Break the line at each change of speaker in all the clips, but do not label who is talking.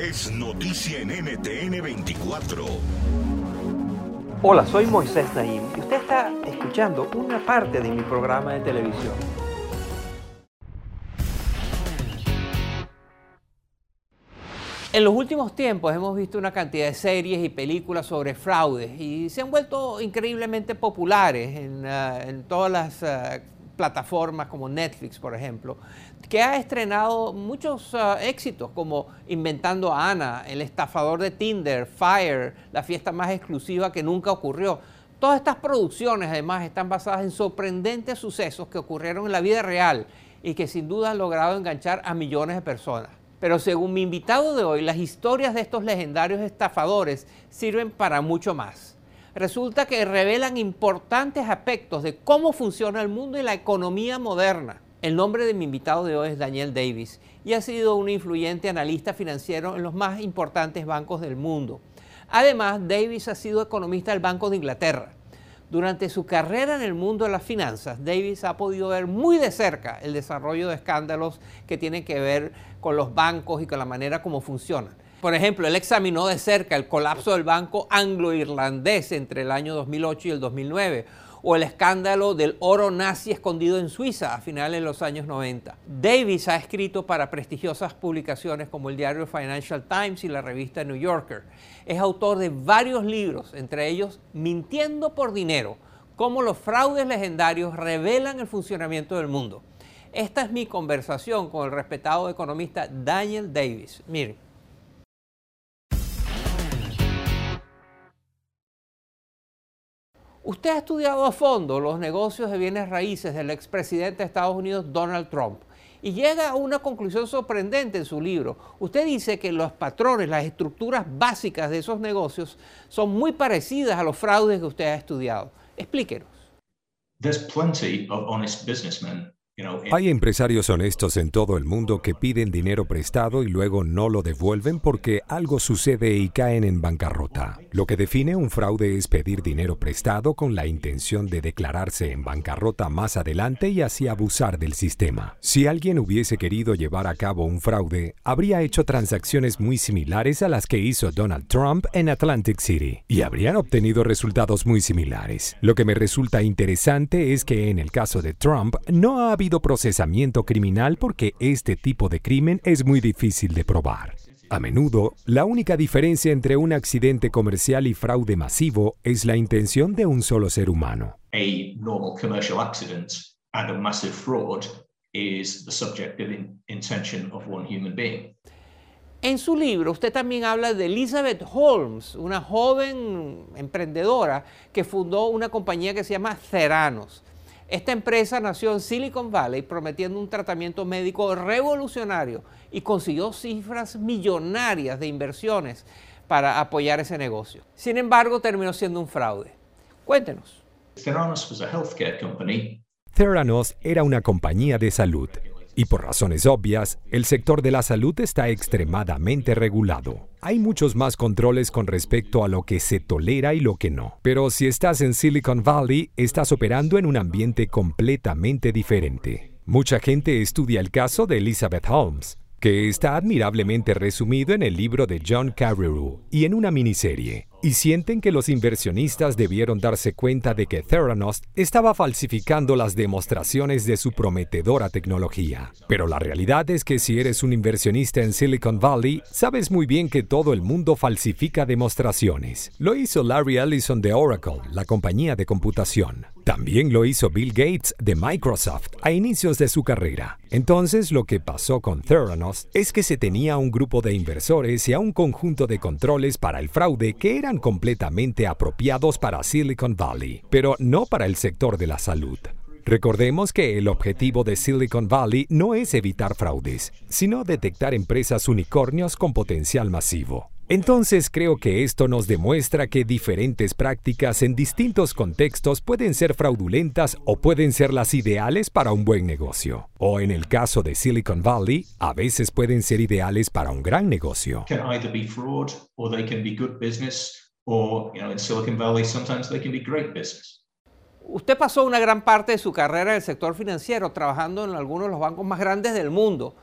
Es noticia en NTN 24.
Hola, soy Moisés Naim y usted está escuchando una parte de mi programa de televisión. En los últimos tiempos hemos visto una cantidad de series y películas sobre fraudes y se han vuelto increíblemente populares en, uh, en todas las uh, plataformas como Netflix, por ejemplo, que ha estrenado muchos uh, éxitos como Inventando a Ana, El estafador de Tinder, Fire, la fiesta más exclusiva que nunca ocurrió. Todas estas producciones además están basadas en sorprendentes sucesos que ocurrieron en la vida real y que sin duda han logrado enganchar a millones de personas. Pero según mi invitado de hoy, las historias de estos legendarios estafadores sirven para mucho más. Resulta que revelan importantes aspectos de cómo funciona el mundo y la economía moderna. El nombre de mi invitado de hoy es Daniel Davis y ha sido un influyente analista financiero en los más importantes bancos del mundo. Además, Davis ha sido economista del Banco de Inglaterra. Durante su carrera en el mundo de las finanzas, Davis ha podido ver muy de cerca el desarrollo de escándalos que tienen que ver con los bancos y con la manera como funcionan. Por ejemplo, él examinó de cerca el colapso del banco anglo-irlandés entre el año 2008 y el 2009 o el escándalo del oro nazi escondido en Suiza a finales de los años 90. Davis ha escrito para prestigiosas publicaciones como el diario Financial Times y la revista New Yorker. Es autor de varios libros, entre ellos Mintiendo por Dinero, cómo los fraudes legendarios revelan el funcionamiento del mundo. Esta es mi conversación con el respetado economista Daniel Davis. Miren. Usted ha estudiado a fondo los negocios de bienes raíces del expresidente de Estados Unidos Donald Trump y llega a una conclusión sorprendente en su libro. Usted dice que los patrones, las estructuras básicas de esos negocios son muy parecidas a los fraudes que usted ha estudiado. Explíquenos.
There's plenty of honest businessmen
hay empresarios honestos en todo el mundo que piden dinero prestado y luego no lo devuelven porque algo sucede y caen en bancarrota. Lo que define un fraude es pedir dinero prestado con la intención de declararse en bancarrota más adelante y así abusar del sistema. Si alguien hubiese querido llevar a cabo un fraude, habría hecho transacciones muy similares a las que hizo Donald Trump en Atlantic City y habrían obtenido resultados muy similares. Lo que me resulta interesante es que en el caso de Trump no ha habido procesamiento criminal porque este tipo de crimen es muy difícil de probar. A menudo, la única diferencia entre un accidente comercial y fraude masivo es la intención de un solo ser humano.
A normal commercial accident and a massive fraud is the subjective intention of one human being.
En su libro usted también habla de Elizabeth Holmes, una joven emprendedora que fundó una compañía que se llama Ceranos. Esta empresa nació en Silicon Valley prometiendo un tratamiento médico revolucionario y consiguió cifras millonarias de inversiones para apoyar ese negocio. Sin embargo, terminó siendo un fraude. Cuéntenos.
Theranos era una compañía de salud y por razones obvias, el sector de la salud está extremadamente regulado. Hay muchos más controles con respecto a lo que se tolera y lo que no. Pero si estás en Silicon Valley, estás operando en un ambiente completamente diferente. Mucha gente estudia el caso de Elizabeth Holmes, que está admirablemente resumido en el libro de John Carreyrou y en una miniserie. Y sienten que los inversionistas debieron darse cuenta de que Theranos estaba falsificando las demostraciones de su prometedora tecnología. Pero la realidad es que si eres un inversionista en Silicon Valley, sabes muy bien que todo el mundo falsifica demostraciones. Lo hizo Larry Ellison de Oracle, la compañía de computación. También lo hizo Bill Gates de Microsoft a inicios de su carrera. Entonces lo que pasó con Theranos es que se tenía un grupo de inversores y a un conjunto de controles para el fraude que eran completamente apropiados para Silicon Valley, pero no para el sector de la salud. Recordemos que el objetivo de Silicon Valley no es evitar fraudes, sino detectar empresas unicornios con potencial masivo. Entonces creo que esto nos demuestra que diferentes prácticas en distintos contextos pueden ser fraudulentas o pueden ser las ideales para un buen negocio. O en el caso de Silicon Valley, a veces pueden ser ideales para un gran negocio.
Can either be fraud or they can be good business or, you know, in Silicon Valley sometimes they can be great business.
Usted pasó una gran parte de su carrera en el sector financiero trabajando en algunos de los bancos más grandes del mundo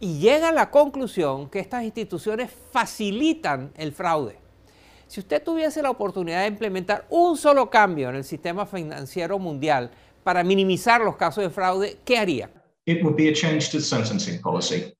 y llega a la conclusión que estas instituciones facilitan el fraude. Si usted tuviese la oportunidad de implementar un solo cambio en el sistema financiero mundial para minimizar los casos de fraude, ¿qué haría?
It would be a change to sentencing policy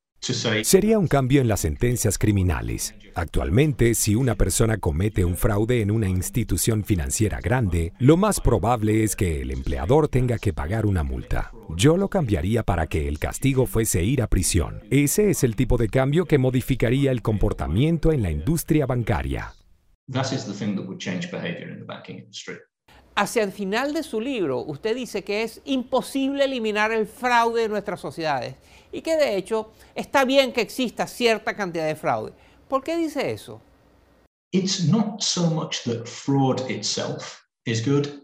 Sería un cambio en las sentencias criminales. Actualmente, si una persona comete un fraude en una institución financiera grande, lo más probable es que el empleador tenga que pagar una multa. Yo lo cambiaría para que el castigo fuese ir a prisión. Ese es el tipo de cambio que modificaría el comportamiento en la industria bancaria.
Hacia el final de su libro, usted dice que es imposible eliminar el fraude de nuestras sociedades y que de hecho está bien que exista cierta cantidad de fraude. ¿Por qué dice eso?
It's not so much that fraud itself.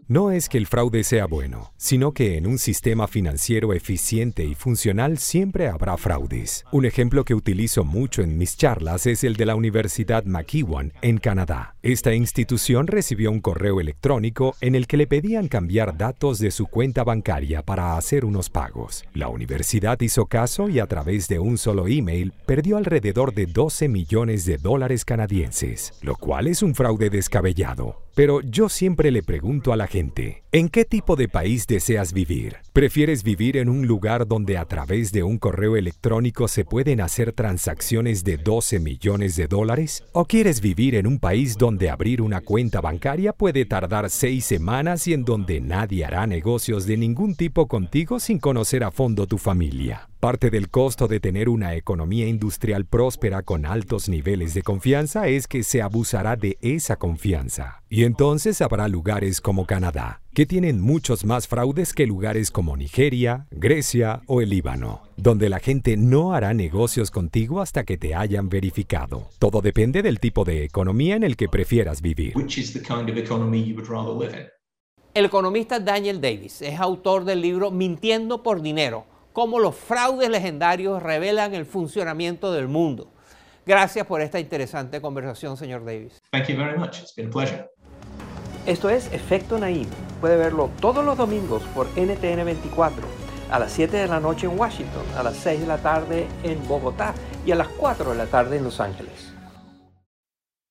No es que el fraude sea bueno, sino que en un sistema financiero eficiente y funcional siempre habrá fraudes. Un ejemplo que utilizo mucho en mis charlas es el de la Universidad McEwan en Canadá. Esta institución recibió un correo electrónico en el que le pedían cambiar datos de su cuenta bancaria para hacer unos pagos. La universidad hizo caso y a través de un solo email perdió alrededor de 12 millones de dólares canadienses, lo cual es un fraude descabellado. Pero yo siempre le pregunto a la gente, ¿en qué tipo de país deseas vivir? ¿Prefieres vivir en un lugar donde a través de un correo electrónico se pueden hacer transacciones de 12 millones de dólares? ¿O quieres vivir en un país donde abrir una cuenta bancaria puede tardar seis semanas y en donde nadie hará negocios de ningún tipo contigo sin conocer a fondo tu familia? Parte del costo de tener una economía industrial próspera con altos niveles de confianza es que se abusará de esa confianza. Y entonces habrá lugares como Canadá, que tienen muchos más fraudes que lugares como Nigeria, Grecia o el Líbano, donde la gente no hará negocios contigo hasta que te hayan verificado. Todo depende del tipo de economía en el que prefieras vivir.
Which is the kind of economy you would rather live in?
El economista Daniel Davis es autor del libro Mintiendo por Dinero, cómo los fraudes legendarios revelan el funcionamiento del mundo. Gracias por esta interesante conversación, señor Davis.
Thank you very much. It's been a pleasure.
Esto es Efecto Naim. Puede verlo todos los domingos por NTN 24, a las 7 de la noche en Washington, a las 6 de la tarde en Bogotá y a las 4 de la tarde en Los Ángeles.